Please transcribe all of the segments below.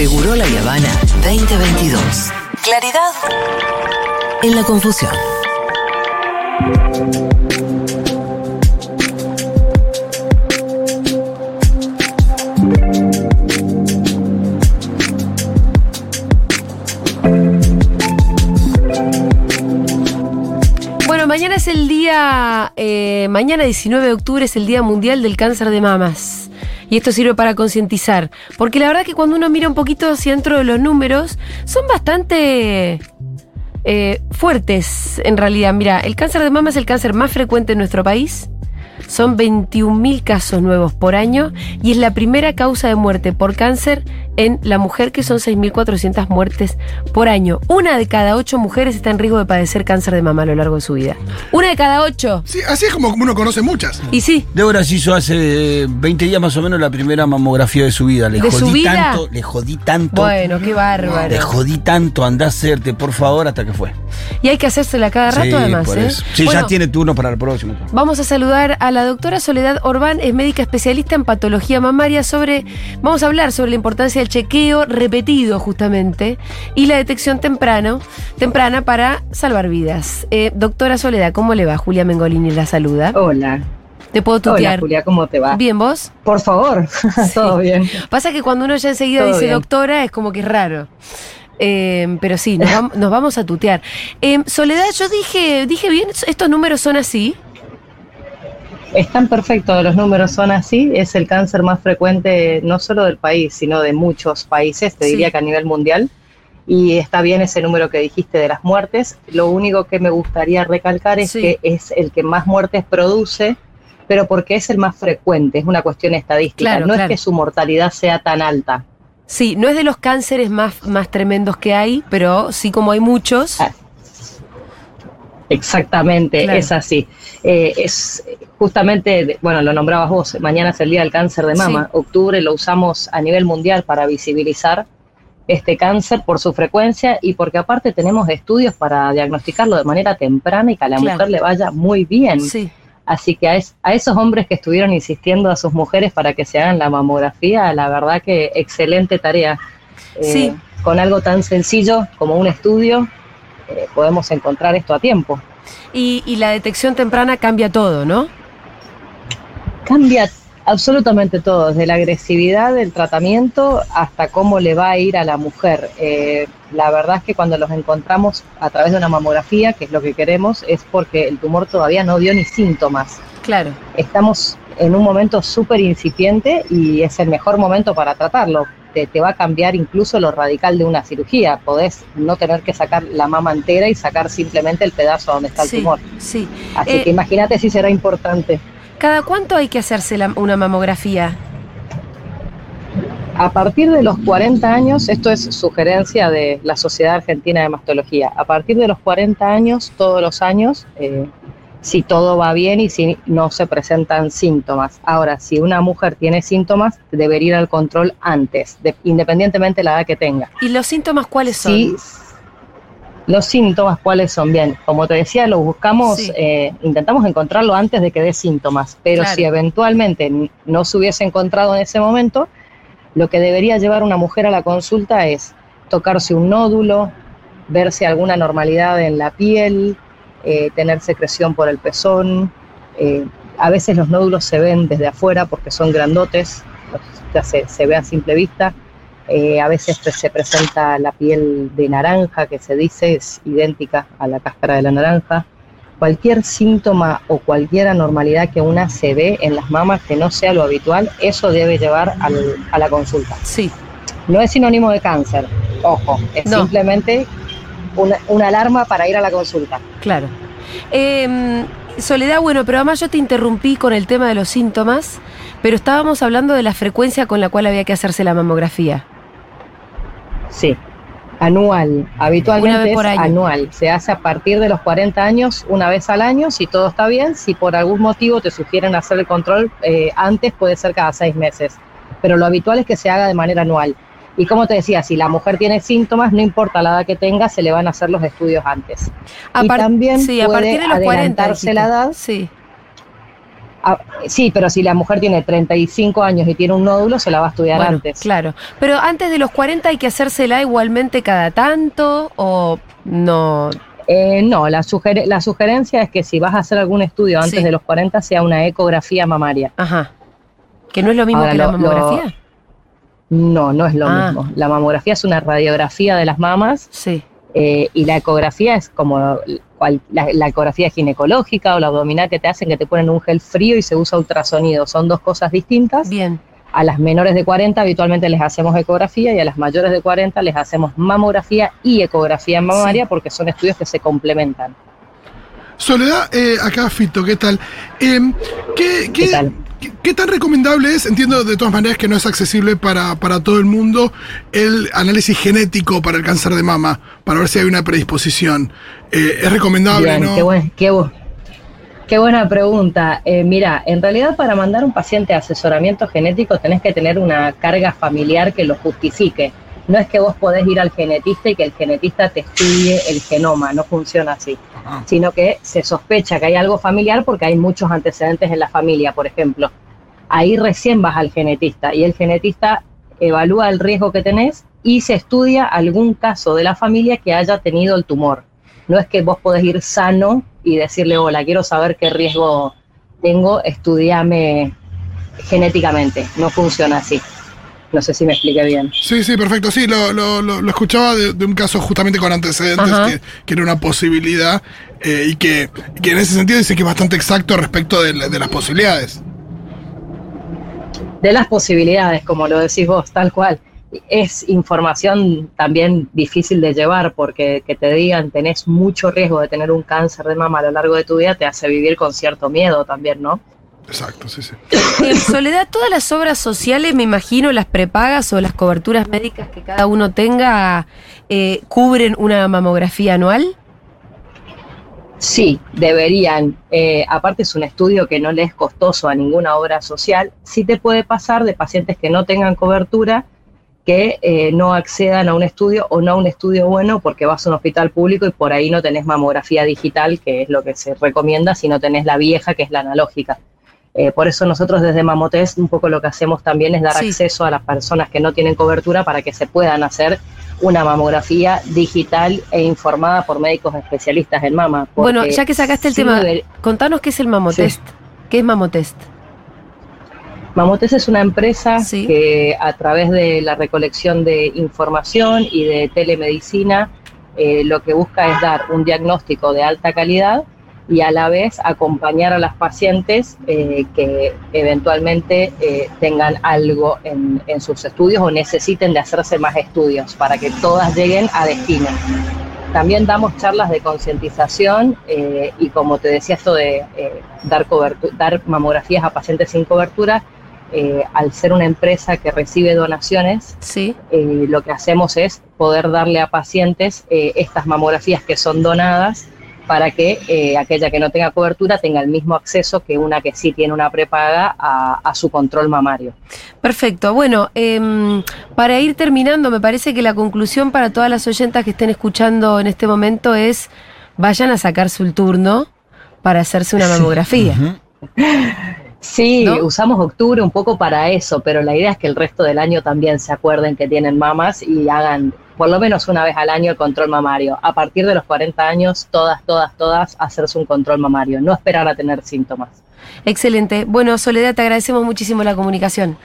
Seguro la Habana 2022. Claridad en la confusión. Bueno, mañana es el día, eh, mañana 19 de octubre es el Día Mundial del Cáncer de Mamas. Y esto sirve para concientizar. Porque la verdad que cuando uno mira un poquito hacia dentro de los números, son bastante eh, fuertes en realidad. Mira, el cáncer de mama es el cáncer más frecuente en nuestro país. Son 21.000 casos nuevos por año y es la primera causa de muerte por cáncer en la mujer, que son 6.400 muertes por año. Una de cada ocho mujeres está en riesgo de padecer cáncer de mama a lo largo de su vida. Una de cada ocho. Sí, así es como uno conoce muchas. Y sí, Débora se hizo hace 20 días más o menos la primera mamografía de su vida. Le ¿De su jodí vida? tanto, le jodí tanto. bueno, qué bárbaro. Le jodí tanto, andá a hacerte, por favor, hasta que fue. Y hay que hacérsela cada rato Sí, además, por ¿eh? eso. Sí, Bueno, ya tiene turno para el próximo. Vamos a saludar a la doctora Soledad Orbán, es médica especialista en patología mamaria sobre, vamos a hablar sobre la importancia del chequeo repetido justamente y la detección temprano, temprana para salvar vidas. Eh, doctora Soledad, ¿cómo le va? Julia Mengolini la saluda. Hola. ¿Te puedo Hola, tutear? Julia, ¿cómo te va? Bien, ¿vos? Por favor, todo bien. Pasa que cuando uno ya enseguida Todo dice bien. doctora es como que es raro. Eh, pero sí, nos, vam- nos vamos a tutear. Eh, Soledad, yo dije, dije bien, estos números son así. Están perfectos, los números son así. Es el cáncer más frecuente no solo del país, sino de muchos países, te Sí. diría que a nivel mundial. Y está bien ese número que dijiste de las muertes. Lo único que me gustaría recalcar es Sí. que es el que más muertes produce, pero porque es el más frecuente, es una cuestión estadística. Claro, no claro. es que su mortalidad sea tan alta. Sí, no es de los cánceres más, más tremendos que hay, pero sí como hay muchos. Ah, Exactamente, Claro. es así. Eh, es justamente, bueno, lo nombrabas vos, mañana es el Día del Cáncer de Mama. Sí. Octubre lo usamos a nivel mundial para visibilizar este cáncer por su frecuencia y porque aparte tenemos estudios para diagnosticarlo de manera temprana y que a la Claro. mujer le vaya muy bien. Sí. Así que a, es- a esos hombres que estuvieron insistiendo a sus mujeres para que se hagan la mamografía, la verdad que excelente tarea. Eh, Sí. Con algo tan sencillo como un estudio, eh, podemos encontrar esto a tiempo. Y, y la detección temprana cambia todo, ¿no? Cambia absolutamente todo, desde la agresividad del tratamiento hasta cómo le va a ir a la mujer. Eh, la verdad es que cuando los encontramos a través de una mamografía, que es lo que queremos, es porque el tumor todavía no dio ni síntomas. Claro. Estamos en un momento súper incipiente y es el mejor momento para tratarlo. Te, te va a cambiar incluso lo radical de una cirugía. Podés no tener que sacar la mama entera y sacar simplemente el pedazo donde está el Sí, tumor. sí. Así Eh, que imagínate si será importante. ¿Cada cuánto hay que hacerse la- una mamografía? A partir de los 40 años, esto es sugerencia de la Sociedad Argentina de Mastología, a partir de los 40 años, todos los años, eh, si todo va bien y si no se presentan síntomas. Ahora, si una mujer tiene síntomas, debería ir al control antes, de- independientemente de la edad que tenga. ¿Y los síntomas cuáles son? Sí, los síntomas, ¿cuáles son? Bien, como te decía, lo buscamos, Sí. eh, intentamos encontrarlo antes de que dé síntomas, pero Claro. si eventualmente no se hubiese encontrado en ese momento, lo que debería llevar una mujer a la consulta es tocarse un nódulo, ver si alguna normalidad en la piel, eh, tener secreción por el pezón. eh, a veces los nódulos se ven desde afuera porque son grandotes, los- ya se, se ve a simple vista. Eh, a veces se presenta la piel de naranja, que se dice es idéntica a la cáscara de la naranja. Cualquier síntoma o cualquier anormalidad que una se ve en las mamas que no sea lo habitual, eso debe llevar al- a la consulta. Sí. No es sinónimo de cáncer, ojo, es No. simplemente una, una alarma para ir a la consulta. Claro. Eh, Soledad, bueno, pero además yo te interrumpí con el tema de los síntomas, pero estábamos hablando de la frecuencia con la cual había que hacerse la mamografía. Sí, anual. Habitualmente es anual. Se hace a partir de los 40 años, una vez al año, si todo está bien. Si por algún motivo te sugieren hacer el control eh, antes, puede ser cada seis meses. Pero lo habitual es que se haga de manera anual. Y como te decía, si la mujer tiene síntomas, no importa la edad que tenga, se le van a hacer los estudios antes. A y también sí, a puede partir de los 40. adelantarse la edad. Sí. Ah, sí, pero si la mujer tiene 35 años y tiene un nódulo, se la va a estudiar Bueno, antes. Claro. Pero antes de los 40 hay que hacérsela igualmente cada tanto o no. Eh, no, la, suger- la sugerencia es que si vas a hacer algún estudio antes Sí. de los 40 sea una ecografía mamaria. Ajá. Que no es lo mismo Ahora, que la lo- lo- mamografía. No, no es lo Ah. mismo. La mamografía es una radiografía de las mamas Sí. eh, y la ecografía es como cual- la, la ecografía ginecológica o la abdominal que te hacen que te ponen un gel frío y se usa ultrasonido. Son dos cosas distintas. Bien. A las menores de 40 habitualmente les hacemos ecografía y a las mayores de 40 les hacemos mamografía y ecografía mamaria Sí. porque son estudios que se complementan. Soledad, eh, acá Fito, ¿qué tal? Em, ¿qué, qué, ¿Qué tal? Qué- qué tan recomendable es? Entiendo de todas maneras que no es accesible para, para todo el mundo el análisis genético para el cáncer de mama, para ver si hay una predisposición. Eh, es recomendable, Bien, ¿no? qué, buen- qué bu- qué buena pregunta. Eh, mira, en realidad para mandar un paciente a asesoramiento genético tenés que tener una carga familiar que lo justifique. No es que vos podés ir al genetista y que el genetista te estudie el genoma, no funciona así. Ajá. Sino que se sospecha que hay algo familiar porque hay muchos antecedentes en la familia, por ejemplo. Ahí recién vas al genetista y el genetista evalúa el riesgo que tenés y se estudia algún caso de la familia que haya tenido el tumor. No es que vos podés ir sano y decirle, hola, quiero saber qué riesgo tengo, estudiame genéticamente. No funciona así. No sé si me expliqué bien. Sí, sí, perfecto. Sí, lo, lo- lo- lo escuchaba de, de un caso justamente con antecedentes, que, que era una posibilidad eh, y que, que en ese sentido dice que es bastante exacto respecto de, de las posibilidades. De las posibilidades, como lo decís vos, tal cual. Es información también difícil de llevar porque que te digan tenés mucho riesgo de tener un cáncer de mama a lo largo de tu vida te hace vivir con cierto miedo también, ¿no? Exacto, sí, sí. En Soledad, todas las obras sociales, me imagino, las prepagas o las coberturas médicas que cada uno tenga, eh, cubren una mamografía anual. Sí, deberían. Eh, aparte es un estudio que no le es costoso a ninguna obra social. Sí te puede pasar de pacientes que no tengan cobertura, que eh, no accedan a un estudio o no a un estudio bueno porque vas a un hospital público y por ahí no tenés mamografía digital, que es lo que se recomienda, si no tenés la vieja, que es la analógica. Eh, por eso nosotros desde Mamotest un poco lo que hacemos también es dar Sí. acceso a las personas que no tienen cobertura para que se puedan hacer una mamografía digital e informada por médicos especialistas en mama. Bueno, ya que sacaste el sí tema, contanos qué es el mamotest. ¿Qué es mamotest? Mamotest es una empresa Sí. que a través de la recolección de información y de telemedicina eh, lo que busca es dar un diagnóstico de alta calidad y a la vez acompañar a las pacientes eh, que eventualmente eh, tengan algo en, en sus estudios o necesiten de hacerse más estudios para que todas lleguen a destino. También damos charlas de concientización eh, y como te decía esto de dar, dar mamografías a pacientes sin cobertura, eh, al ser una empresa que recibe donaciones, Sí. eh, lo que hacemos es poder darle a pacientes eh, estas mamografías que son donadas para que eh, aquella que no tenga cobertura tenga el mismo acceso que una que sí tiene una prepaga a, a su control mamario. Perfecto. Bueno, em, para ir terminando, me parece que la conclusión para todas las oyentas que estén escuchando en este momento es vayan a sacarse el turno para hacerse una mamografía. Sí, ¿No? usamos octubre un poco para eso, pero la idea es que el resto del año también se acuerden que tienen mamas y hagan por lo menos una vez al año el control mamario. A partir de los 40 años, todas, todas, todas, hacerse un control mamario, no esperar a tener síntomas. Excelente. Bueno, Soledad, te agradecemos muchísimo la comunicación.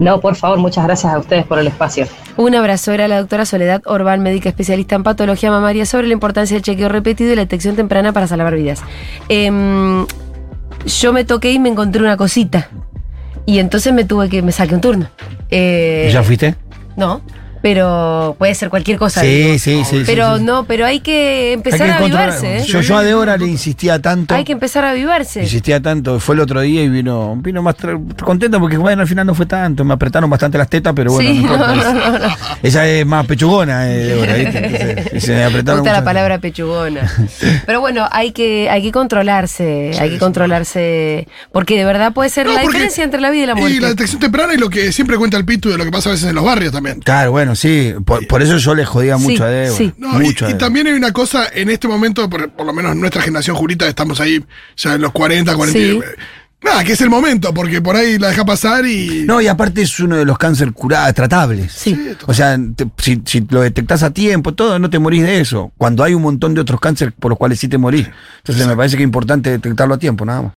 No, por favor, muchas gracias a ustedes por el espacio. Un abrazo. Era la doctora Soledad Orbán, médica especialista en patología mamaria, sobre la importancia del chequeo repetido y la detección temprana para salvar vidas. Em, yo me toqué y me encontré una cosita. Y entonces me tuve que, me saqué un turno. Eh, ¿Ya fuiste? No, pero puede ser cualquier cosa. Sí, digo. sí, sí. Pero sí. no, pero hay que Hay empezar que a avivarse, ¿eh? Yo, yo a Débora le insistía tanto. Hay que empezar a avivarse. Insistía tanto, fue el otro día y vino, vino más contenta porque bueno, al final no fue tanto, me apretaron bastante las tetas, pero bueno, Sí, no no, no. Ella es más pechugona, eh, Débora, ¿viste? Entonces, y se me Me apretaron gusta la palabra pechugona. Pero bueno, hay que, hay que controlarse, hay que controlarse, porque de verdad puede ser No, la diferencia entre la vida y la muerte. Y la detección temprana y lo que siempre cuenta el Pitu de lo que pasa a veces en los barrios también. Claro, bueno, Bueno, sí, por, por eso yo le jodía Sí, mucho a Débora. sí. No, y- mucho y, también hay una cosa en este momento, por, por lo menos nuestra generación jurita, estamos ahí ya en los 40, 40. Sí. Nada, que es el momento, porque por ahí la deja pasar y. No, y aparte es uno de los cánceres curados, tratables. Sí. O sea, te- si, si lo detectás a tiempo, todo, no te morís de eso. Cuando hay un montón de otros cánceres por los cuales sí te morís. Entonces me parece que es importante detectarlo a tiempo, nada más.